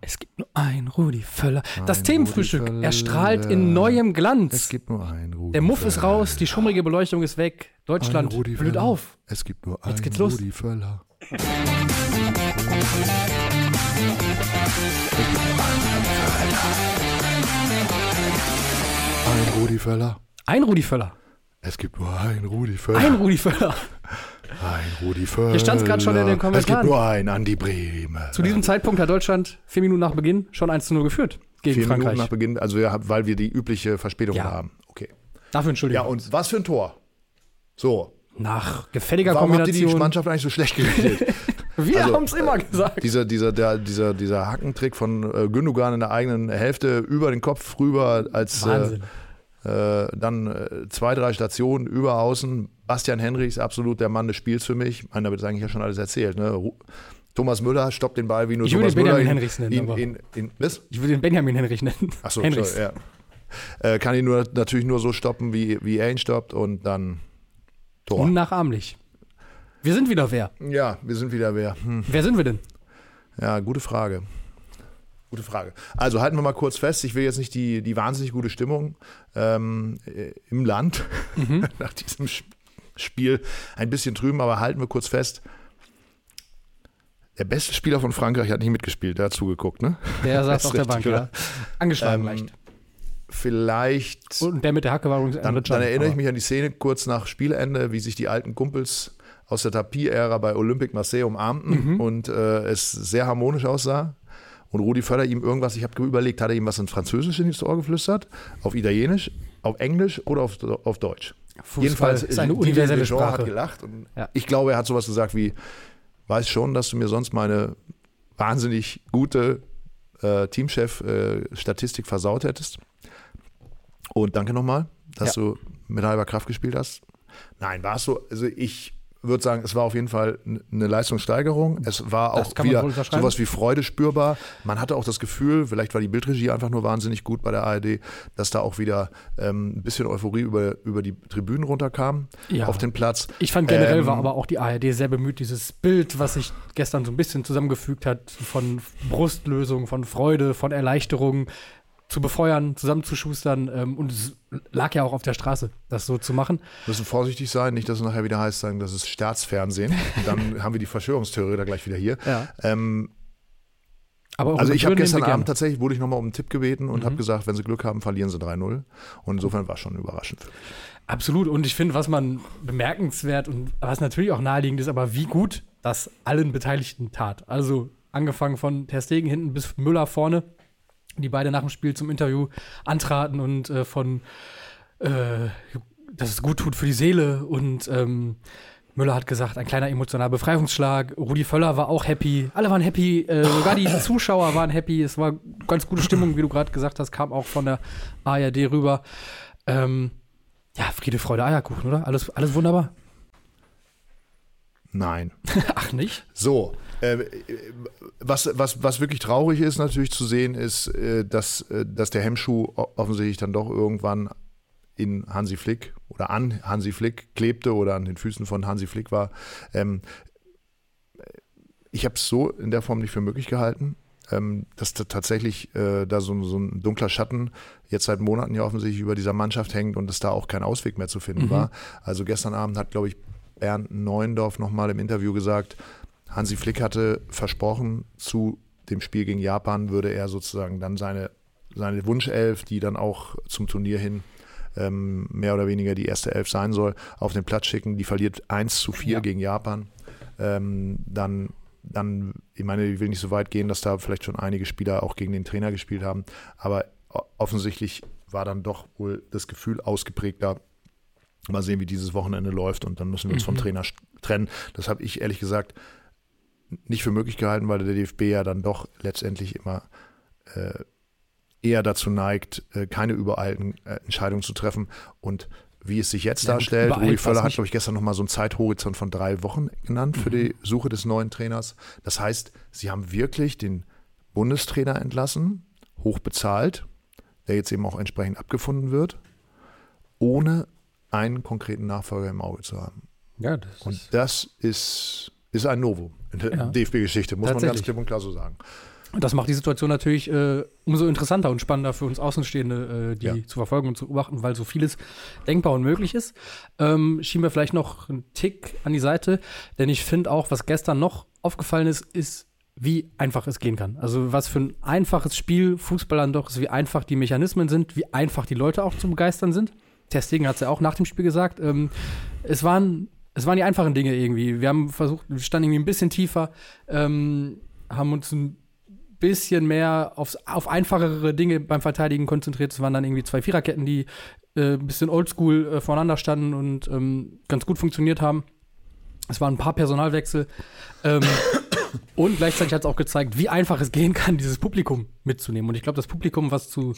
Es gibt nur ein Rudi Völler. Das Ein Themenfrühstück Rudi erstrahlt in Völler. neuem Es Glanz. gibt nur ein Rudi Der Muff ist Völler. raus, die schummrige Beleuchtung ist weg. Deutschland blüht Völler. auf. Es gibt nur Jetzt ein geht's los. Rudi Völler. Ein Rudi Völler. Ein Rudi Völler. Es gibt nur ein Rudi Völler. Ein Rudi Völler. Ein Rudi Völler. Hier stand's grad schon in den Es Kommentaren. gibt nur ein Andi Brehme. Zu diesem Zeitpunkt hat Deutschland vier Minuten nach Beginn schon 1 zu 0 geführt gegen Vier Frankreich. Minuten nach Beginn, also ja, weil wir die übliche Verspätung Ja. haben. Okay. Dafür Ja, Entschuldigung. und was für ein Tor. So, Nach gefälliger warum habt ihr die Kombination. Mannschaft eigentlich so schlecht geredet? Wir Also, haben es immer gesagt. dieser, dieser, der, dieser, dieser Hackentrick von äh, Gündogan in der eigenen Hälfte über den Kopf rüber, als äh, Wahnsinn. äh, dann äh, zwei, drei Stationen über außen. Bastian Henrichs, absolut der Mann des Spiels für mich. Ich meine, damit ist eigentlich ja schon alles erzählt. Ne? Thomas Müller stoppt den Ball wie nur Ich würde Thomas Müller. Benjamin ihn- nennen, ihn, ihn, ihn, was? Ich würde den Benjamin Henrich nennen. Achso, ja. Äh, kann ihn nur, natürlich nur so stoppen, wie, wie er ihn stoppt und dann Tor. Unnachahmlich. Wir sind wieder wer? Ja, wir sind wieder wer. Hm. Wer sind wir denn? Ja, gute Frage. Gute Frage. Also halten wir mal kurz fest, ich will jetzt nicht die, die wahnsinnig gute Stimmung ähm, äh, im Land Mhm. nach diesem Sp- Spiel ein bisschen trüben, aber halten wir kurz fest. Der beste Spieler von Frankreich hat nicht mitgespielt, der hat zugeguckt, ne? Der saß auf der Bank, oder? ja. Angeschlagen Ähm, leicht. Vielleicht. Und der mit der Hacke war übrigens Dann, dann erinnere ich aber- mich an die Szene kurz nach Spielende, wie sich die alten Kumpels aus der Tapie-Ära bei Olympique Marseille umarmten Mhm. und äh, es sehr harmonisch aussah. Und Rudi Völler ihm irgendwas, ich habe überlegt, hat er ihm was in Französisch ins Ohr geflüstert, auf Italienisch, auf Englisch oder auf, auf Deutsch. Fußball ist eine universelle Deschamps hat Sprache. gelacht und Ja. ich glaube, er hat sowas gesagt wie, weiß schon, dass du mir sonst meine wahnsinnig gute äh, Teamchef-Statistik versaut hättest. Und danke nochmal, dass du mit halber Kraft gespielt hast. Nein, war es so, also ich würde sagen, es war auf jeden Fall eine Leistungssteigerung. Es war auch wieder sowas wie Freude spürbar. Man hatte auch das Gefühl, vielleicht war die Bildregie einfach nur wahnsinnig gut bei der ARD, dass da auch wieder ähm, ein bisschen Euphorie über, über die Tribünen runterkam Ja. auf den Platz. Ich fand generell Ähm, war aber auch die ARD sehr bemüht, dieses Bild, was sich gestern so ein bisschen zusammengefügt hat, von Brustlösung, von Freude, von Erleichterung zu befeuern, zusammenzuschustern. Ähm, und es lag ja auch auf der Straße, das so zu machen. müssen vorsichtig sein, nicht, dass es nachher wieder heißt, sagen, das ist Staatsfernsehen. Und dann haben wir die Verschwörungstheorie da gleich wieder hier. Ja. Ähm, also ich habe gestern wir Abend tatsächlich, wurde ich nochmal um einen Tipp gebeten und Mhm. habe gesagt, wenn sie Glück haben, verlieren sie 3-0. Und insofern war es schon überraschend für mich. Absolut. Und ich finde, was man bemerkenswert und was natürlich auch naheliegend ist, aber wie gut das allen Beteiligten tat. Also angefangen von Ter Stegen hinten bis Müller vorne, die beide nach dem Spiel zum Interview antraten und äh, von, äh, dass es gut tut für die Seele und ähm, Müller hat gesagt, ein kleiner emotionaler Befreiungsschlag. Rudi Völler war auch happy. Alle waren happy. Äh, sogar die Zuschauer waren happy. Es war ganz gute Stimmung, wie du gerade gesagt hast, kam auch von der ARD rüber. Ähm, ja, Friede, Freude, Eierkuchen, oder? Alles, alles wunderbar. Nein. Ach, nicht? So, was, was, was wirklich traurig ist natürlich zu sehen, ist, äh, dass, äh, dass der Hemmschuh offensichtlich dann doch irgendwann in Hansi Flick oder an Hansi Flick klebte oder an den Füßen von Hansi Flick war. Ähm, ich habe es so in der Form nicht für möglich gehalten, ähm, dass da tatsächlich äh, da so, so ein dunkler Schatten jetzt seit Monaten ja offensichtlich über dieser Mannschaft hängt und dass da auch kein Ausweg mehr zu finden Mhm. war. Also gestern Abend hat, glaube ich, Bernd Neuendorf nochmal im Interview gesagt, Hansi Flick hatte versprochen, zu dem Spiel gegen Japan würde er sozusagen dann seine, seine Wunschelf, die dann auch zum Turnier hin ähm, mehr oder weniger die erste Elf sein soll, auf den Platz schicken. Die verliert 1 zu 4 Ja. gegen Japan. Ähm, dann, dann, ich meine, ich will nicht so weit gehen, dass da vielleicht schon einige Spieler auch gegen den Trainer gespielt haben, aber offensichtlich war dann doch wohl das Gefühl ausgeprägter, Mal sehen, wie dieses Wochenende läuft und dann müssen wir uns vom Mhm. Trainer st- trennen. Das habe ich ehrlich gesagt nicht für möglich gehalten, weil der DFB ja dann doch letztendlich immer äh, eher dazu neigt, äh, keine übereilten äh, Entscheidungen zu treffen. Und wie es sich jetzt Ja, darstellt, war's Völler hat, glaube ich, gestern nochmal so einen Zeithorizont von drei Wochen genannt für Mhm. die Suche des neuen Trainers. Das heißt, sie haben wirklich den Bundestrainer entlassen, hoch bezahlt, der jetzt eben auch entsprechend abgefunden wird, ohne einen konkreten Nachfolger im Auge zu haben. Ja, das Und das ist, ist ein Novum in der Ja. DFB-Geschichte, muss man ganz klipp und klar so sagen. Und das macht die Situation natürlich äh, umso interessanter und spannender für uns Außenstehende, äh, die Ja. zu verfolgen und zu beobachten, weil so vieles denkbar und möglich ist. Ähm, schieben wir vielleicht noch einen Tick an die Seite, denn ich finde auch, was gestern noch aufgefallen ist, ist, wie einfach es gehen kann. Also was für ein einfaches Spiel Fußball dann doch ist, wie einfach die Mechanismen sind, wie einfach die Leute auch zu begeistern sind. Testegen hat es ja auch nach dem Spiel gesagt. Ähm, es waren es waren die einfachen Dinge irgendwie. Wir haben versucht, wir standen irgendwie ein bisschen tiefer, ähm, haben uns ein bisschen mehr aufs, auf einfachere Dinge beim Verteidigen konzentriert. Es waren dann irgendwie zwei Viererketten, die äh, ein bisschen oldschool äh, voneinander standen und ähm, ganz gut funktioniert haben. Es waren ein paar Personalwechsel. Ähm, und gleichzeitig hat es auch gezeigt, wie einfach es gehen kann, dieses Publikum mitzunehmen. Und ich glaube, das Publikum, was zu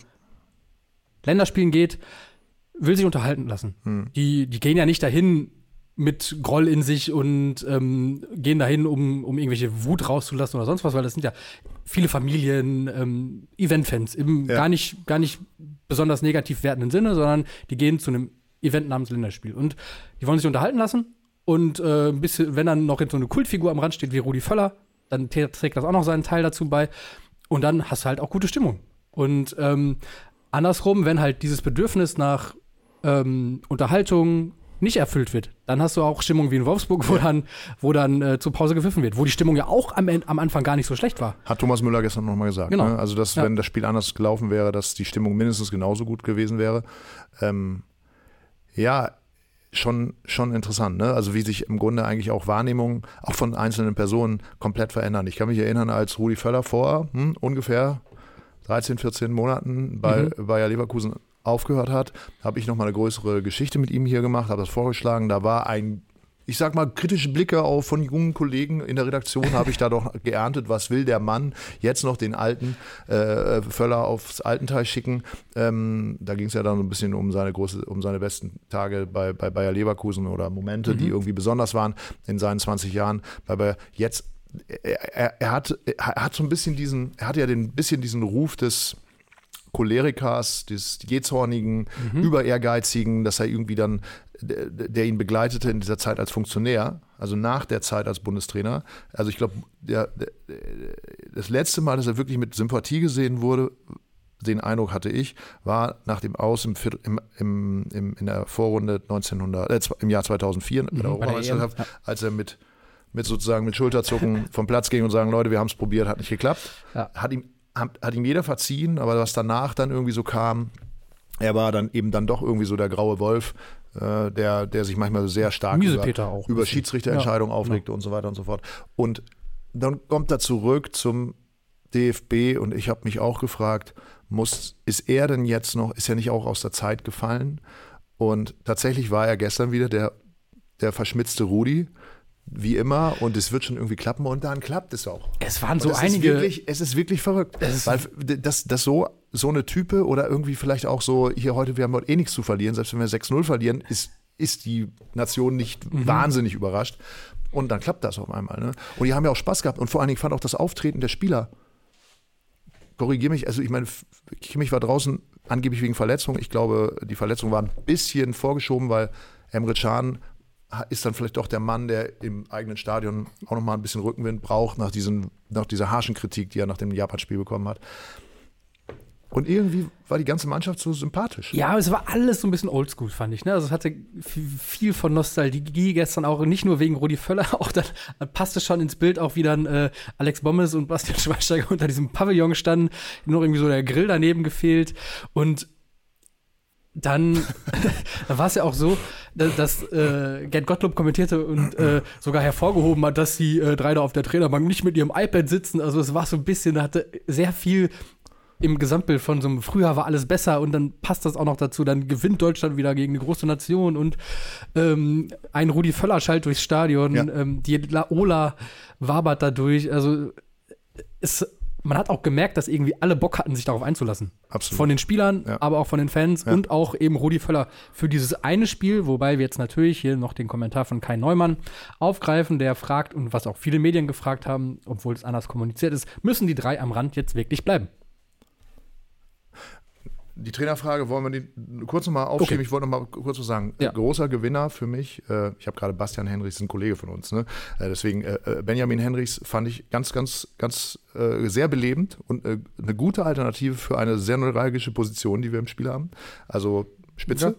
Länderspielen geht, will sich unterhalten lassen. Hm. Die, die gehen ja nicht dahin mit Groll in sich und ähm, gehen dahin, um, um irgendwelche Wut rauszulassen oder sonst was, weil das sind ja viele Familien, ähm, Event-Fans, im Ja. gar, nicht, gar nicht besonders negativ wertenden Sinne, sondern die gehen zu einem Event namens Länderspiel. Und die wollen sich unterhalten lassen und äh, ein bisschen, wenn dann noch jetzt so eine Kultfigur am Rand steht wie Rudi Völler, dann trägt das auch noch seinen Teil dazu bei. Und dann hast du halt auch gute Stimmung. Und ähm, andersrum, wenn halt dieses Bedürfnis nach ähm, Unterhaltung nicht erfüllt wird, dann hast du auch Stimmung wie in Wolfsburg, wo dann, wo dann äh, zur Pause gepfiffen wird, wo die Stimmung ja auch am, am Anfang gar nicht so schlecht war. Hat Thomas Müller gestern nochmal gesagt. Genau. Ne? Also, dass, Ja. wenn das Spiel anders gelaufen wäre, dass die Stimmung mindestens genauso gut gewesen wäre. Ähm, ja, schon, schon interessant. Ne? Also, wie sich im Grunde eigentlich auch Wahrnehmungen auch von einzelnen Personen komplett verändern. Ich kann mich erinnern, als Rudi Völler vor hm, ungefähr 13, 14 Monaten bei Mhm. Bayer Leverkusen aufgehört hat, habe ich nochmal eine größere Geschichte mit ihm hier gemacht, habe das vorgeschlagen. Da war ein, ich sag mal, kritische Blicke auf von jungen Kollegen in der Redaktion habe ich da doch geerntet. Was will der Mann jetzt noch den alten äh, Völler aufs Altenteil schicken? Ähm, da ging es ja dann so ein bisschen um seine große, um seine besten Tage bei, bei Bayer Leverkusen oder Momente, die irgendwie besonders waren in seinen 20 Jahren. Bayer jetzt er, er, er, hat, er hat so ein bisschen diesen, er hat ja den bisschen diesen Ruf des Cholerikers, des jähzornigen, über ehrgeizigen, dass er irgendwie dann, der, der ihn begleitete in dieser Zeit als Funktionär, also nach der Zeit als Bundestrainer. Also ich glaube, das letzte Mal, dass er wirklich mit Sympathie gesehen wurde, den Eindruck hatte ich, war nach dem Aus im, Viertel- im, im, im, in der Vorrunde 1900, äh, im Jahr 2004 bei der bei der Europameisterschaft, als er mit, mit sozusagen mit Schulterzucken vom Platz ging und sagen, Leute, wir haben es probiert, hat nicht geklappt. Ja. Hat, ihm, hat, hat ihm jeder verziehen, aber was danach dann irgendwie so kam, er war dann eben dann doch irgendwie so der graue Wolf, äh, der, der sich manchmal sehr stark über, ein über bisschen. Schiedsrichterentscheidungen Ja, aufregte und so weiter und so fort. Und dann kommt er zurück zum DFB und ich habe mich auch gefragt, muss, ist er denn jetzt noch, ist er nicht auch aus der Zeit gefallen? Und tatsächlich war er gestern wieder der, der verschmitzte Rudi, wie immer, und es wird schon irgendwie klappen und dann klappt es auch. Es waren so das einige. Ist wirklich, es ist wirklich verrückt. weil das, das so, so eine Type oder irgendwie vielleicht auch so, hier heute, wir haben heute eh nichts zu verlieren, selbst wenn wir 6-0 verlieren, ist, ist die Nation nicht Mhm. wahnsinnig überrascht. Und dann klappt das auf einmal. Ne? Und die haben ja auch Spaß gehabt. Und vor allen Dingen fand auch das Auftreten der Spieler. Korrigiere mich, also ich meine, Kimmich war draußen angeblich wegen Verletzung. Ich glaube, die Verletzung war ein bisschen vorgeschoben, weil Emre Can ist dann vielleicht doch der Mann, der im eigenen Stadion auch nochmal ein bisschen Rückenwind braucht nach, diesen, nach dieser harschen Kritik, die er nach dem Japan-Spiel bekommen hat. Und irgendwie war die ganze Mannschaft so sympathisch. Ja, es war alles so ein bisschen oldschool, fand ich. Ne? Also es hatte viel, von Nostalgie gestern auch, nicht nur wegen Rudi Völler, auch dann passte schon ins Bild auch, wie dann äh, Alex Bommes und Bastian Schweinsteiger unter diesem Pavillon standen, nur irgendwie so der Grill daneben gefehlt und dann, da war es ja auch so, dass, äh, Gerd Gottlob kommentierte und äh, sogar hervorgehoben hat, dass die äh, drei da auf der Trainerbank nicht mit ihrem iPad sitzen. Also es war so ein bisschen, da hatte sehr viel im Gesamtbild von so einem Frühjahr war alles besser und dann passt das auch noch dazu. Dann gewinnt Deutschland wieder gegen eine große Nation und ähm, ein Rudi Völler schallt durchs Stadion, Ja. ähm, die Laola wabert dadurch. Also es, man hat auch gemerkt, dass irgendwie alle Bock hatten, sich darauf einzulassen. Absolut. Von den Spielern, Ja. aber auch von den Fans Ja. und auch eben Rudi Völler für dieses eine Spiel, wobei wir jetzt natürlich hier noch den Kommentar von Kai Neumann aufgreifen, der fragt und was auch viele Medien gefragt haben, obwohl es anders kommuniziert ist, müssen die drei am Rand jetzt wirklich bleiben? Die Trainerfrage wollen wir die kurz nochmal aufschieben. Okay. Ich wollte noch mal kurz was sagen. Ja. Großer Gewinner für mich, äh, ich habe gerade Bastian Henrichs, ein Kollege von uns. Ne? Äh, deswegen, äh, äh, Benjamin Henrichs fand ich ganz, ganz, ganz äh, sehr belebend und äh, eine gute Alternative für eine sehr neuralgische Position, die wir im Spiel haben. Also Spitze.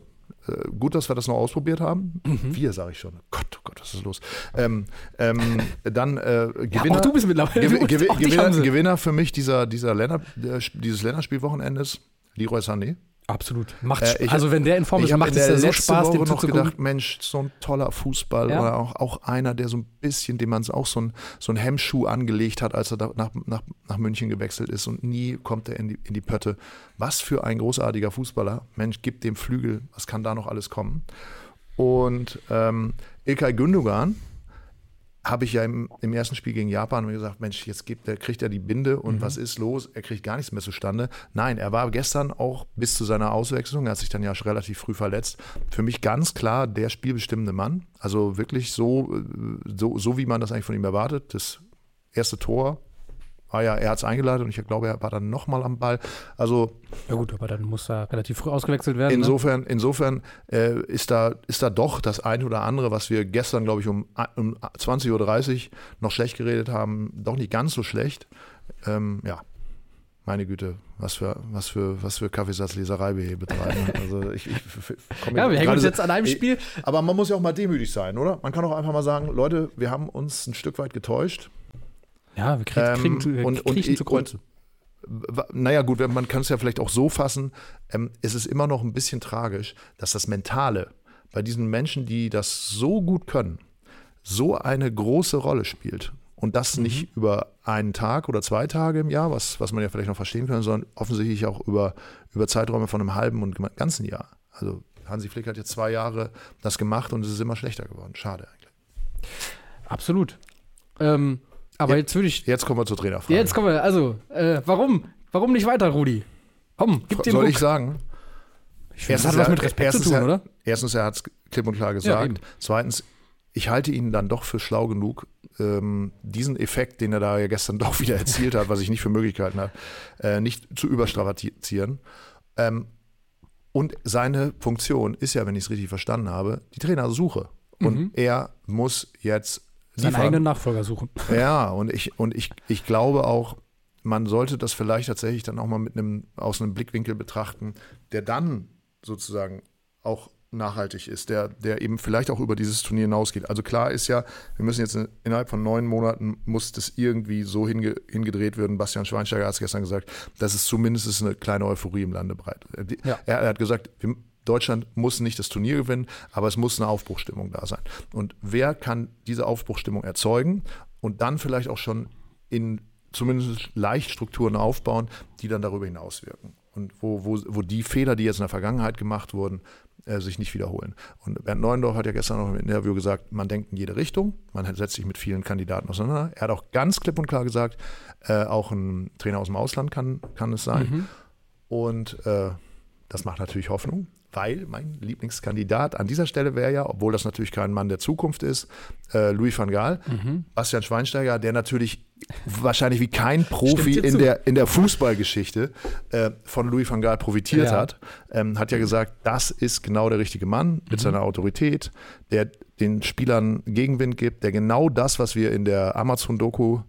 Äh, gut, dass wir das noch ausprobiert haben. Mhm. Wir, sage ich schon. Gott, oh Gott, was ist los? Ähm, ähm, dann äh, Ja, Gewinner. auch du bist mittlerweile. Auch dich Gewinner. Gewinner für mich dieser, dieser Länder, der, dieses Länderspielwochenendes, Leroy Sané. Absolut. Macht Äh, ich- also wenn der in Form ist, macht es ja so Spaß, Woche dem noch gedacht, Mensch, so ein toller Fußball. Ja. Oder auch, auch einer, der so ein bisschen, dem man auch so ein, so ein Hemmschuh angelegt hat, als er nach, nach, nach München gewechselt ist und nie kommt er in die, in die Pötte. Was für ein großartiger Fußballer. Mensch, gib dem Flügel, was kann da noch alles kommen? Und ähm, Ilkay Gündogan habe ich ja im, im ersten Spiel gegen Japan mir gesagt, Mensch, jetzt gibt, kriegt er die Binde und was ist los? Er kriegt gar nichts mehr zustande. Nein, er war gestern auch bis zu seiner Auswechslung, er hat sich dann ja schon relativ früh verletzt, für mich ganz klar der spielbestimmende Mann. Also wirklich so, äh, so, so wie man das eigentlich von ihm erwartet. Das erste Tor war ja, er hat es eingeleitet und ich glaube, er war dann nochmal am Ball. Also Ja gut, aber dann muss er relativ früh ausgewechselt werden. ne? Insofern, insofern äh, ist, da, ist da doch das eine oder andere, was wir gestern, glaube ich, um, um 20.30 Uhr noch schlecht geredet haben, doch nicht ganz so schlecht. Ähm, ja, meine Güte, was für, was für, was für Kaffeesatzleserei wir hier betreiben. Also ich, ich, komm Ja, wir hängen uns jetzt an einem Spiel. Aber man muss ja auch mal demütig sein, oder? Man kann auch einfach mal sagen, Leute, wir haben uns ein Stück weit getäuscht. Ja, wir kriegen, Ähm, kriegen, zu- und- und zu Kreuze. Naja, gut, man kann es ja vielleicht auch so fassen, ähm, es ist immer noch ein bisschen tragisch, dass das Mentale bei diesen Menschen, die das so gut können, so eine große Rolle spielt. Und das nicht über einen Tag oder zwei Tage im Jahr, was, was man ja vielleicht noch verstehen kann, sondern offensichtlich auch über, über Zeiträume von einem halben und ganzen Jahr. Also Hansi Flick hat jetzt zwei Jahre das gemacht und es ist immer schlechter geworden. Schade eigentlich. Absolut. Ähm, aber Ja. jetzt würde ich. Jetzt kommen wir zur Trainerfrage. Jetzt kommen wir. Also, äh, warum? Warum nicht weiter, Rudi? Komm, gib den Soll Ruck. ich sagen? Ich finde, das hat was mit Respekt zu erstens tun, er, oder? Erstens, er hat es klipp und klar Ja, gesagt. eben. Zweitens, ich halte ihn dann doch für schlau genug, ähm, diesen Effekt, den er da ja gestern doch wieder erzielt hat, was ich nicht für möglich gehalten habe, äh, nicht zu überstrapazieren. Ähm, und seine Funktion ist ja, wenn ich es richtig verstanden habe, die Trainersuche. Und Mhm. er muss jetzt Seinen liefern. eigenen Nachfolger suchen. Ja, und ich, und ich, ich glaube auch, man sollte das vielleicht tatsächlich dann auch mal mit einem, aus einem Blickwinkel betrachten, der dann sozusagen auch nachhaltig ist, der, der eben vielleicht auch über dieses Turnier hinausgeht. Also klar ist ja, wir müssen jetzt in, innerhalb von neun Monaten muss das irgendwie so hinge, hingedreht werden. Bastian Schweinsteiger hat es gestern gesagt, dass es zumindest eine kleine Euphorie im Lande breit. Ja. Er, er hat gesagt, wir, Deutschland muss nicht das Turnier gewinnen, aber es muss eine Aufbruchstimmung da sein. Und wer kann diese Aufbruchstimmung erzeugen und dann vielleicht auch schon in zumindest leicht Strukturen aufbauen, die dann darüber hinaus wirken. Und wo, wo, wo die Fehler, die jetzt in der Vergangenheit gemacht wurden, äh, sich nicht wiederholen. Und Bernd Neuendorf hat ja gestern noch im Interview gesagt, man denkt in jede Richtung, man setzt sich mit vielen Kandidaten auseinander. Er hat auch ganz klipp und klar gesagt, äh, auch ein Trainer aus dem Ausland kann, kann es sein. Mhm. Und äh, das macht natürlich Hoffnung, weil mein Lieblingskandidat an dieser Stelle wäre ja, obwohl das natürlich kein Mann der Zukunft ist, äh, Louis van Gaal, Mhm. Bastian Schweinsteiger, der natürlich wahrscheinlich wie kein Profi in der, in der Fußballgeschichte äh, von Louis van Gaal profitiert Ja. hat, ähm, hat ja gesagt, das ist genau der richtige Mann mit Mhm. seiner Autorität, der den Spielern Gegenwind gibt, der genau das, was wir in der Amazon-Doku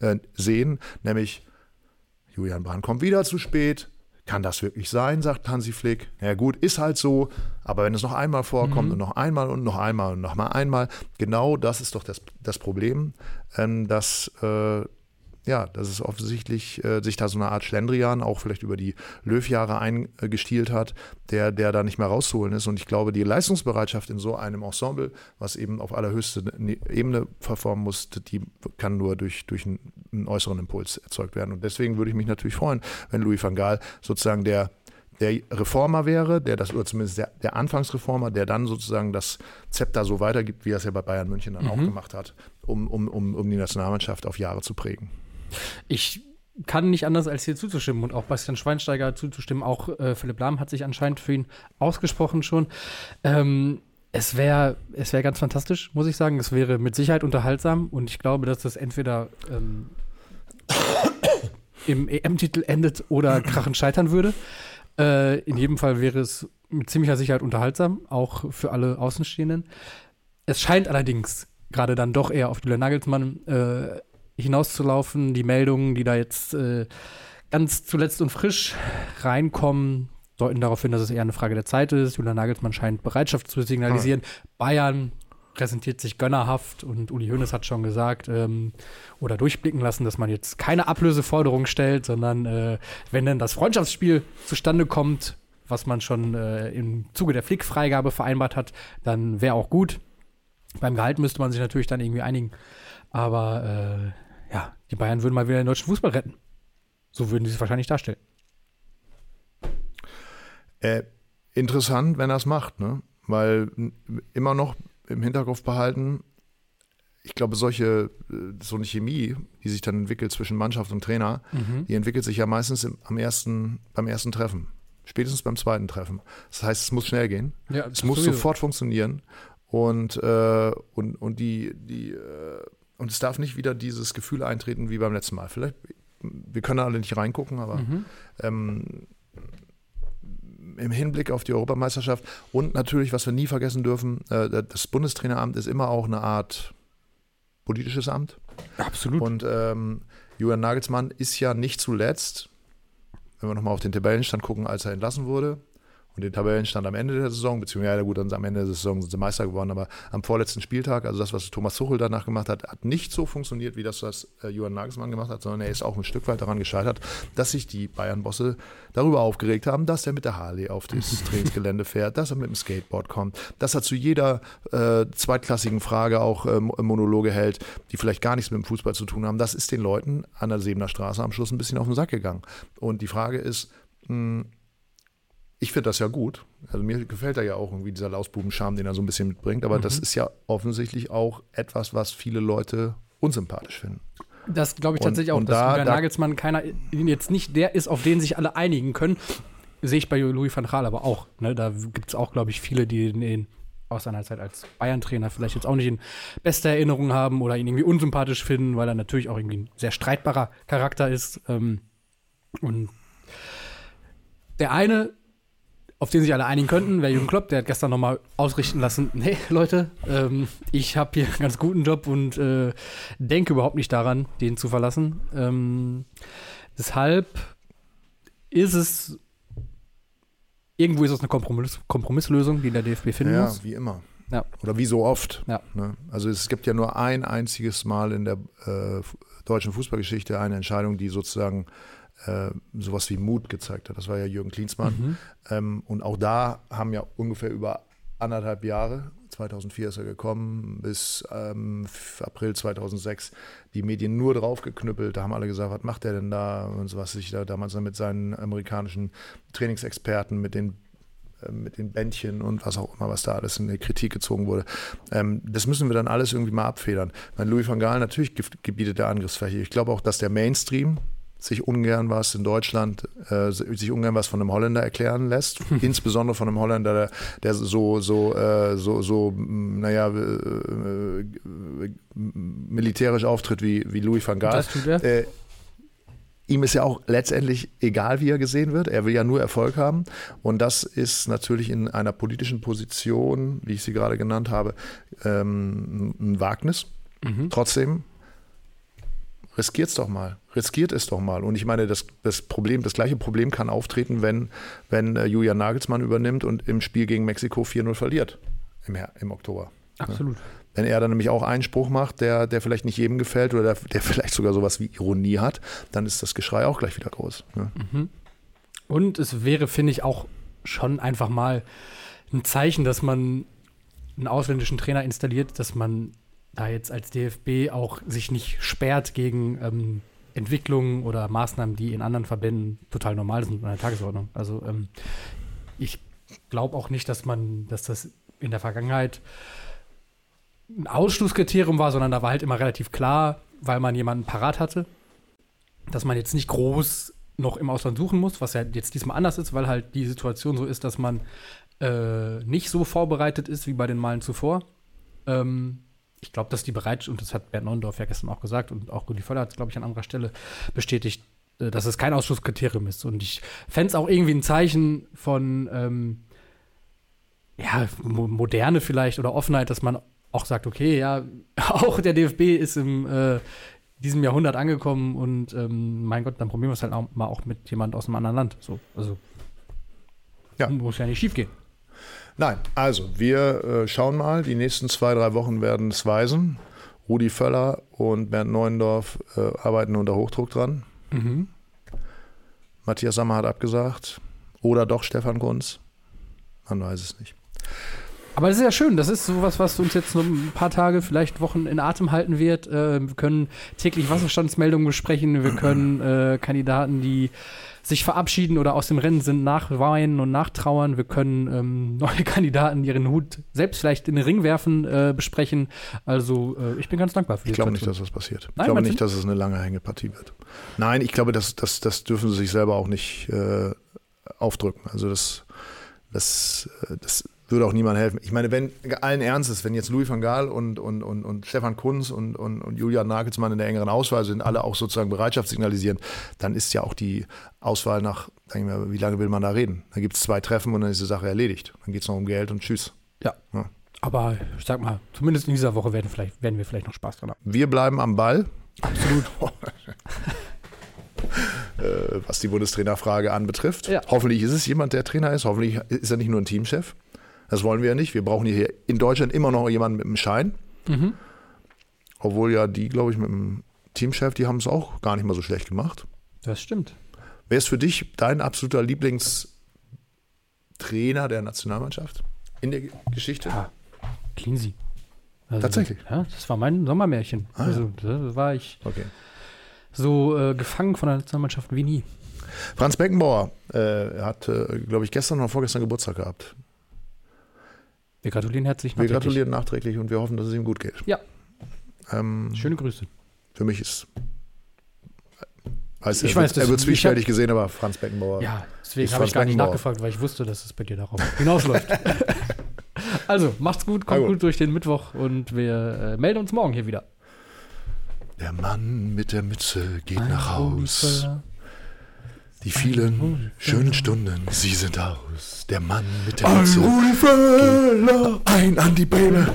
äh, sehen, nämlich Julian Brandt kommt wieder zu spät. Kann das wirklich sein, sagt Hansi Flick. Ja gut, ist halt so, aber wenn es noch einmal vorkommt Mhm. und noch einmal und noch einmal und noch mal einmal, genau das ist doch das, das Problem, ähm, dass, äh, ja, dass es offensichtlich äh, sich da so eine Art Schlendrian auch vielleicht über die Löwjahre eingestielt hat, der, der da nicht mehr rauszuholen ist. Und ich glaube, die Leistungsbereitschaft in so einem Ensemble, was eben auf allerhöchste Ne- Ebene performen muss, die kann nur durch, durch einen, einen äußeren Impuls erzeugt werden. Und deswegen würde ich mich natürlich freuen, wenn Louis van Gaal sozusagen der der Reformer wäre, der das, oder zumindest der, der Anfangsreformer, der dann sozusagen das Zepter so weitergibt, wie er es ja bei Bayern München dann auch gemacht hat, um, um, um, um die Nationalmannschaft auf Jahre zu prägen. Ich kann nicht anders als hier zuzustimmen und auch Bastian Schweinsteiger zuzustimmen. Auch äh, Philipp Lahm hat sich anscheinend für ihn ausgesprochen schon. Ähm, es wäre es wär ganz fantastisch, muss ich sagen. Es wäre mit Sicherheit unterhaltsam und ich glaube, dass das entweder ähm, im EM-Titel endet oder krachend scheitern würde. Äh, in jedem Fall wäre es mit ziemlicher Sicherheit unterhaltsam, auch für alle Außenstehenden. Es scheint allerdings gerade dann doch eher auf Julian Nagelsmann äh, hinauszulaufen. Die Meldungen, die da jetzt äh, ganz zuletzt und frisch reinkommen, deuten darauf hin, dass es eher eine Frage der Zeit ist. Julian Nagelsmann scheint Bereitschaft zu signalisieren. Ah. Bayern präsentiert sich gönnerhaft und Uli Hoeneß hat schon gesagt ähm, oder durchblicken lassen, dass man jetzt keine Ablöseforderung stellt, sondern äh, wenn dann das Freundschaftsspiel zustande kommt, was man schon äh, im Zuge der Flickfreigabe vereinbart hat, dann wäre auch gut. Beim Gehalt müsste man sich natürlich dann irgendwie einigen. Aber äh, ja, die Bayern würden mal wieder den deutschen Fußball retten. So würden sie es wahrscheinlich darstellen. Äh, interessant, wenn er es macht, ne? Weil immer noch im Hinterkopf behalten, ich glaube, solche, äh, so eine Chemie, die sich dann entwickelt zwischen Mannschaft und Trainer, mhm. die entwickelt sich ja meistens im, am ersten, beim ersten Treffen. Spätestens beim zweiten Treffen. Das heißt, es muss schnell gehen. Ja, es muss sowieso. sofort funktionieren. Und, äh, und, und die, die, äh, und es darf nicht wieder dieses Gefühl eintreten wie beim letzten Mal. Vielleicht, wir können alle nicht reingucken, aber mhm. ähm, im Hinblick auf die Europameisterschaft und natürlich, was wir nie vergessen dürfen, äh, das Bundestraineramt ist immer auch eine Art politisches Amt. Absolut. Und ähm, Julian Nagelsmann ist ja nicht zuletzt, wenn wir nochmal auf den Tabellenstand gucken, als er entlassen wurde, und den Tabellenstand am Ende der Saison, beziehungsweise ja gut, dann am Ende der Saison sind sie Meister geworden, aber am vorletzten Spieltag, also das, was Thomas Tuchel danach gemacht hat, hat nicht so funktioniert, wie das, was äh, Johann Nagelsmann gemacht hat, sondern er ist auch ein Stück weit daran gescheitert, dass sich die Bayern-Bosse darüber aufgeregt haben, dass er mit der Harley auf das Trainingsgelände fährt, dass er mit dem Skateboard kommt, dass er zu jeder äh, zweitklassigen Frage auch äh, Monologe hält, die vielleicht gar nichts mit dem Fußball zu tun haben. Das ist den Leuten an der Sebener Straße am Schluss ein bisschen auf den Sack gegangen. Und die Frage ist, mh, hm, ich finde das ja gut. Also mir gefällt da ja auch irgendwie dieser Lausbubenscham, den er so ein bisschen mitbringt. Aber mhm. das ist ja offensichtlich auch etwas, was viele Leute unsympathisch finden. Das glaube ich tatsächlich und, auch, und dass da, Nagelsmann keiner jetzt nicht der ist, auf den sich alle einigen können. Sehe ich bei Louis van Gaal aber auch. Ne? Da gibt es auch, glaube ich, viele, die den aus seiner Zeit als Bayern-Trainer vielleicht jetzt auch nicht in bester Erinnerung haben oder ihn irgendwie unsympathisch finden, weil er natürlich auch irgendwie ein sehr streitbarer Charakter ist. Ähm, und der eine auf den sich alle einigen könnten, wäre Jürgen Klopp. Der hat gestern nochmal ausrichten lassen, nee, Leute, ähm, ich habe hier einen ganz guten Job und äh, denke überhaupt nicht daran, den zu verlassen. Ähm, deshalb ist es irgendwo ist es eine Kompromiss Kompromisslösung, die der DFB finden ja, muss. Ja, wie immer. Ja. Oder wie so oft. Ja. Ne? Also es gibt ja nur ein einziges Mal in der äh, deutschen Fußballgeschichte eine Entscheidung, die sozusagen äh, sowas wie Mut gezeigt hat. Das war ja Jürgen Klinsmann. Mhm. Ähm, und auch da haben ja ungefähr über anderthalb Jahre, 2004 ist er gekommen, bis ähm, April 2006 die Medien nur draufgeknüppelt. Da haben alle gesagt, was macht der denn da? Und so was sich da damals mit seinen amerikanischen Trainingsexperten, mit den äh, mit den Bändchen und was auch immer, was da alles in die Kritik gezogen wurde. Ähm, das müssen wir dann alles irgendwie mal abfedern. Mein Louis van Gaal natürlich gebietet der Angriffsfläche. Ich glaube auch, dass der Mainstream, sich ungern was in Deutschland, äh, sich ungern was von einem Holländer erklären lässt. Insbesondere von einem Holländer, der, der so, so, äh, so, so, naja, äh, militärisch auftritt wie, wie Louis van Gaal. Äh, ihm ist ja auch letztendlich egal, wie er gesehen wird. Er will ja nur Erfolg haben. Und das ist natürlich in einer politischen Position, wie ich sie gerade genannt habe, ähm, ein Wagnis. Mhm. Trotzdem riskiert es doch mal. Riskiert es doch mal. Und ich meine, das, das Problem, das gleiche Problem kann auftreten, wenn, wenn äh, Julian Nagelsmann übernimmt und im Spiel gegen Mexiko 4-0 verliert im, im Oktober. Absolut. Ja. Wenn er dann nämlich auch einen Spruch macht, der, der vielleicht nicht jedem gefällt oder der, der vielleicht sogar sowas wie Ironie hat, dann ist das Geschrei auch gleich wieder groß. Ne? Mhm. Und es wäre, finde ich, auch schon einfach mal ein Zeichen, dass man einen ausländischen Trainer installiert, dass man da jetzt als DFB auch sich nicht sperrt gegen ähm, Entwicklungen oder Maßnahmen, die in anderen Verbänden total normal sind in der Tagesordnung. Also ähm, ich glaube auch nicht, dass man, dass das in der Vergangenheit ein Ausschlusskriterium war, sondern da war halt immer relativ klar, weil man jemanden parat hatte, dass man jetzt nicht groß noch im Ausland suchen muss, was ja jetzt diesmal anders ist, weil halt die Situation so ist, dass man äh, nicht so vorbereitet ist wie bei den Malen zuvor. Ähm, ich glaube, dass die Bereitschaft, und das hat Bernd Neundorf ja gestern auch gesagt und auch Rudi Völler hat es, glaube ich, an anderer Stelle bestätigt, äh, dass es kein Ausschlusskriterium ist. Und ich fände es auch irgendwie ein Zeichen von ähm, ja, Mo Moderne vielleicht oder Offenheit, dass man auch sagt, okay, ja, auch der DFB ist im äh, diesem Jahrhundert angekommen und ähm, mein Gott, dann probieren wir es halt auch mal auch mit jemand aus einem anderen Land. So, also Ja. muss ja nicht schief gehen. Nein, also wir äh, schauen mal. Die nächsten zwei, drei Wochen werden es weisen. Rudi Völler und Bernd Neuendorf äh, arbeiten unter Hochdruck dran. Mhm. Matthias Sammer hat abgesagt. Oder doch Stefan Kunz. Man weiß es nicht. Aber das ist ja schön. Das ist sowas, was uns jetzt noch ein paar Tage, vielleicht Wochen in Atem halten wird. Äh, wir können täglich Wasserstandsmeldungen besprechen. Wir können äh, Kandidaten, die sich verabschieden oder aus dem Rennen sind, nachweinen und nachtrauern. Wir können ähm, neue Kandidaten, ihren Hut selbst vielleicht in den Ring werfen, äh, besprechen. Also äh, ich bin ganz dankbar für die Ich glaube nicht, dass das passiert. Ich Nein, glaube meinst nicht, dass es eine lange Hängepartie wird. Nein, ich glaube, das, das, das dürfen sie sich selber auch nicht äh, aufdrücken. Also das, das, äh, das würde auch niemand helfen. Ich meine, wenn allen Ernstes, wenn jetzt Louis van Gaal und, und, und, und Stefan Kunz und, und, und Julian Nagelsmann in der engeren Auswahl sind, alle auch sozusagen Bereitschaft signalisieren, dann ist ja auch die Auswahl nach, sag ich mal, wie lange will man da reden? Dann gibt es zwei Treffen und dann ist die Sache erledigt. Dann geht es noch um Geld und tschüss. Ja. Ja. Aber ich sag mal, zumindest in dieser Woche werden, vielleicht, werden wir vielleicht noch Spaß dran haben. Wir bleiben am Ball. Absolut. äh, was die Bundestrainerfrage anbetrifft. Ja. Hoffentlich ist es jemand, der Trainer ist. Hoffentlich ist er nicht nur ein Teamchef. Das wollen wir ja nicht. Wir brauchen hier in Deutschland immer noch jemanden mit einem Schein. Mhm. Obwohl ja die, glaube ich, mit dem Teamchef, die haben es auch gar nicht mal so schlecht gemacht. Das stimmt. Wer ist für dich dein absoluter Lieblingstrainer der Nationalmannschaft in der Geschichte? Ja, Cleansy. Also, Tatsächlich? Ja, das war mein Sommermärchen. Ah, also da war ich Okay. so äh, gefangen von der Nationalmannschaft wie nie. Franz Beckenbauer äh, hat, äh, glaube ich, gestern oder vorgestern Geburtstag gehabt. Wir gratulieren herzlich Wir nachträglich. gratulieren nachträglich und wir hoffen, dass es ihm gut geht. Ja. Ähm, Schöne Grüße. Für mich ist. Weiß, Ich er weiß, wird, er wird zwiespältig gesehen, aber Franz Beckenbauer. Ja, deswegen habe ich gar nicht nachgefragt, weil ich wusste, dass es bei dir darauf hinausläuft. also, macht's gut, kommt Also. gut durch den Mittwoch und wir äh, melden uns morgen hier wieder. Der Mann mit der Mütze geht nach Rudi Haus. Völler. Die vielen oh, schönen Stunden, sie sind aus. Der Mann mit dem Ein Rudi Völler, ein Andi Bene.